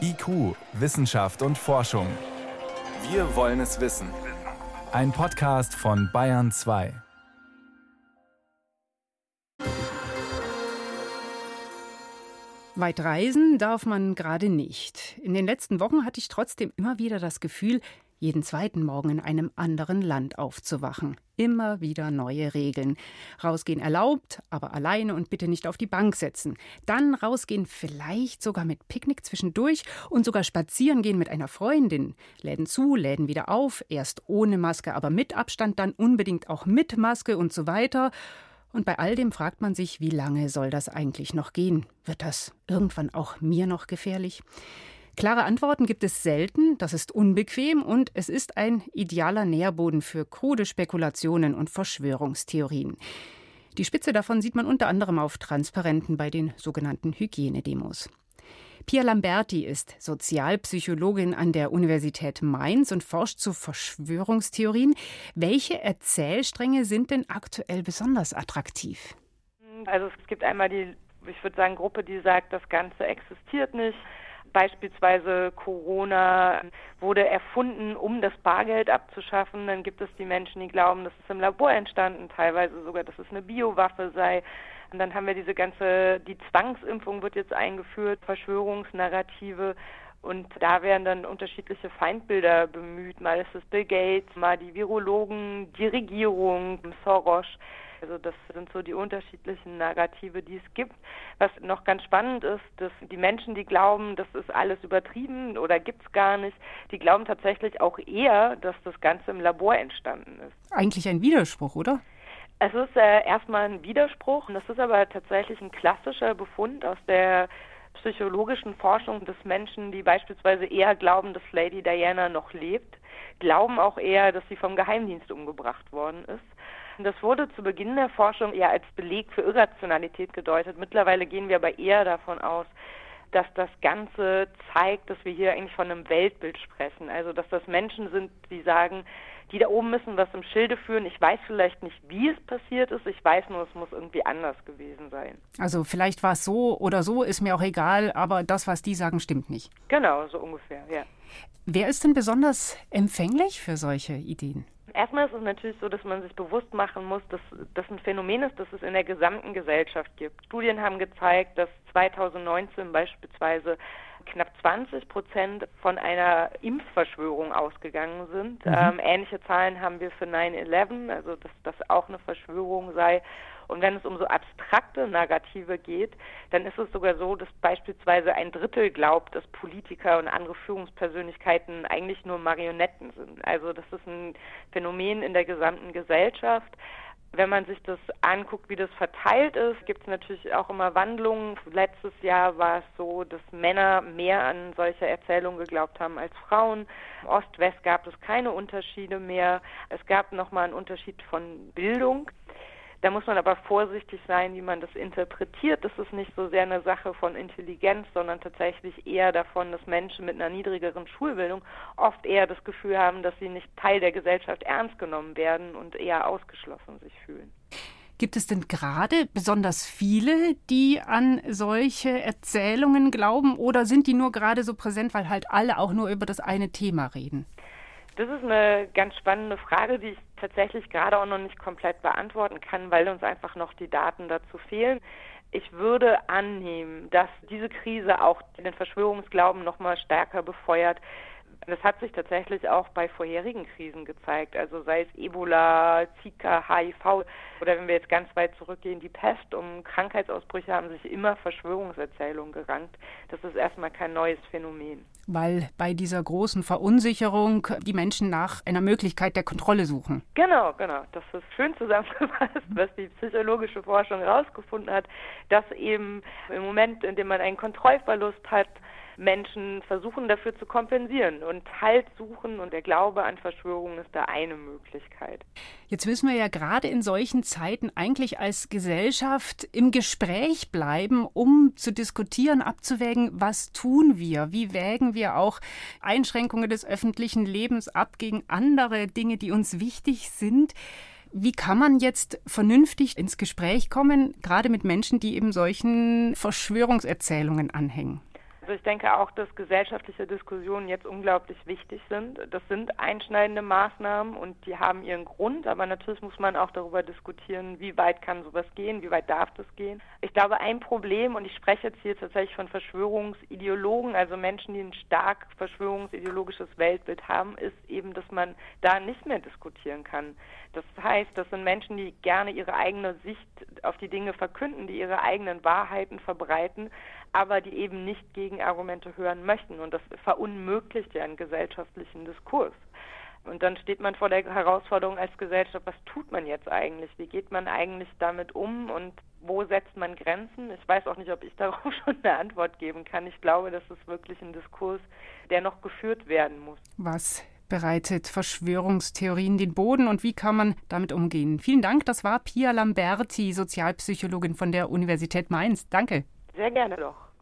IQ, Wissenschaft und Forschung. Wir wollen es wissen. Ein Podcast von Bayern 2. Weit reisen darf man gerade nicht. In den letzten Wochen hatte ich trotzdem immer wieder das Gefühl, jeden zweiten Morgen in einem anderen Land aufzuwachen. Immer wieder neue Regeln. Rausgehen erlaubt, aber alleine und bitte nicht auf die Bank setzen. Dann rausgehen vielleicht sogar mit Picknick zwischendurch und sogar spazieren gehen mit einer Freundin. Läden zu, Läden wieder auf, erst ohne Maske, aber mit Abstand, dann unbedingt auch mit Maske und so weiter. Und bei all dem fragt man sich, wie lange soll das eigentlich noch gehen? Wird das irgendwann auch mir noch gefährlich? Klare Antworten gibt es selten, das ist unbequem und es ist ein idealer Nährboden für krude Spekulationen und Verschwörungstheorien. Die Spitze davon sieht man unter anderem auf Transparenten bei den sogenannten Hygienedemos. Pia Lamberti ist Sozialpsychologin an der Universität Mainz und forscht zu Verschwörungstheorien. Welche Erzählstränge sind denn aktuell besonders attraktiv? Also es gibt einmal die, ich würde sagen, Gruppe, die sagt, das Ganze existiert nicht. Beispielsweise Corona wurde erfunden, um das Bargeld abzuschaffen. Dann gibt es die Menschen, die glauben, das ist im Labor entstanden, teilweise sogar, dass es eine Biowaffe sei. Und dann haben wir diese ganze, die Zwangsimpfung wird jetzt eingeführt, Verschwörungsnarrative. Und da werden dann unterschiedliche Feindbilder bemüht. Mal ist es Bill Gates, mal die Virologen, die Regierung, Soros. Also das sind so die unterschiedlichen Narrative, die es gibt. Was noch ganz spannend ist, dass die Menschen, die glauben, das ist alles übertrieben oder gibt es gar nicht, die glauben tatsächlich auch eher, dass das Ganze im Labor entstanden ist. Eigentlich ein Widerspruch, oder? Es ist äh, erstmal ein Widerspruch und das ist aber tatsächlich ein klassischer Befund aus der psychologischen Forschung des Menschen, die beispielsweise eher glauben, dass Lady Diana noch lebt, glauben auch eher, dass sie vom Geheimdienst umgebracht worden ist. Das wurde zu Beginn der Forschung eher als Beleg für Irrationalität gedeutet. Mittlerweile gehen wir aber eher davon aus, dass das Ganze zeigt, dass wir hier eigentlich von einem Weltbild sprechen. Also dass das Menschen sind, die sagen, die da oben müssen was im Schilde führen. Ich weiß vielleicht nicht, wie es passiert ist. Ich weiß nur, es muss irgendwie anders gewesen sein. Also vielleicht war es so oder so, ist mir auch egal, aber das, was die sagen, stimmt nicht. Genau, so ungefähr, ja. Wer ist denn besonders empfänglich für solche Ideen? Erstmal ist es natürlich so, dass man sich bewusst machen muss, dass das ein Phänomen ist, das es in der gesamten Gesellschaft gibt. Studien haben gezeigt, dass 2019 beispielsweise knapp 20 Prozent von einer Impfverschwörung ausgegangen sind. Mhm. Ähm, ähnliche Zahlen haben wir für 9-11, also dass das auch eine Verschwörung sei. Und wenn es um so abstrakte Narrative geht, dann ist es sogar so, dass beispielsweise ein Drittel glaubt, dass Politiker und andere Führungspersönlichkeiten eigentlich nur Marionetten sind. Also das ist ein Phänomen in der gesamten Gesellschaft. Wenn man sich das anguckt, wie das verteilt ist, gibt es natürlich auch immer Wandlungen. Letztes Jahr war es so, dass Männer mehr an solche Erzählungen geglaubt haben als Frauen. Ost-West gab es keine Unterschiede mehr. Es gab nochmal einen Unterschied von Bildung. Da muss man aber vorsichtig sein, wie man das interpretiert. Das ist nicht so sehr eine Sache von Intelligenz, sondern tatsächlich eher davon, dass Menschen mit einer niedrigeren Schulbildung oft eher das Gefühl haben, dass sie nicht Teil der Gesellschaft ernst genommen werden und eher ausgeschlossen sich fühlen. Gibt es denn gerade besonders viele, die an solche Erzählungen glauben oder sind die nur gerade so präsent, weil halt alle auch nur über das eine Thema reden? Das ist eine ganz spannende Frage, die ich tatsächlich gerade auch noch nicht komplett beantworten kann, weil uns einfach noch die Daten dazu fehlen. Ich würde annehmen, dass diese Krise auch den Verschwörungsglauben noch mal stärker befeuert, das hat sich tatsächlich auch bei vorherigen Krisen gezeigt, also sei es Ebola, Zika, HIV oder wenn wir jetzt ganz weit zurückgehen, die Pest. Um Krankheitsausbrüche haben sich immer Verschwörungserzählungen gerankt. Das ist erstmal kein neues Phänomen. Weil bei dieser großen Verunsicherung die Menschen nach einer Möglichkeit der Kontrolle suchen. Genau, genau. Das ist schön zusammengefasst, was die psychologische Forschung herausgefunden hat, dass eben im Moment, in dem man einen Kontrollverlust hat, Menschen versuchen dafür zu kompensieren und Halt suchen und der Glaube an Verschwörungen ist da eine Möglichkeit. Jetzt müssen wir ja gerade in solchen Zeiten eigentlich als Gesellschaft im Gespräch bleiben, um zu diskutieren, abzuwägen, was tun wir, wie wägen wir auch Einschränkungen des öffentlichen Lebens ab gegen andere Dinge, die uns wichtig sind. Wie kann man jetzt vernünftig ins Gespräch kommen, gerade mit Menschen, die eben solchen Verschwörungserzählungen anhängen? Also ich denke auch, dass gesellschaftliche Diskussionen jetzt unglaublich wichtig sind. Das sind einschneidende Maßnahmen und die haben ihren Grund, aber natürlich muss man auch darüber diskutieren, wie weit kann sowas gehen, wie weit darf das gehen. Ich glaube, ein Problem, und ich spreche jetzt hier tatsächlich von Verschwörungsideologen, also Menschen, die ein stark verschwörungsideologisches Weltbild haben, ist eben, dass man da nicht mehr diskutieren kann. Das heißt, das sind Menschen, die gerne ihre eigene Sicht auf die Dinge verkünden, die ihre eigenen Wahrheiten verbreiten, aber die eben nicht Gegenargumente hören möchten. Und das verunmöglicht ja einen gesellschaftlichen Diskurs. Und dann steht man vor der Herausforderung als Gesellschaft, was tut man jetzt eigentlich? Wie geht man eigentlich damit um und wo setzt man Grenzen? Ich weiß auch nicht, ob ich darauf schon eine Antwort geben kann. Ich glaube, das ist wirklich ein Diskurs, der noch geführt werden muss. Was bereitet Verschwörungstheorien den Boden und wie kann man damit umgehen? Vielen Dank, das war Pia Lamberti, Sozialpsychologin von der Universität Mainz. Danke. Sehr gerne doch.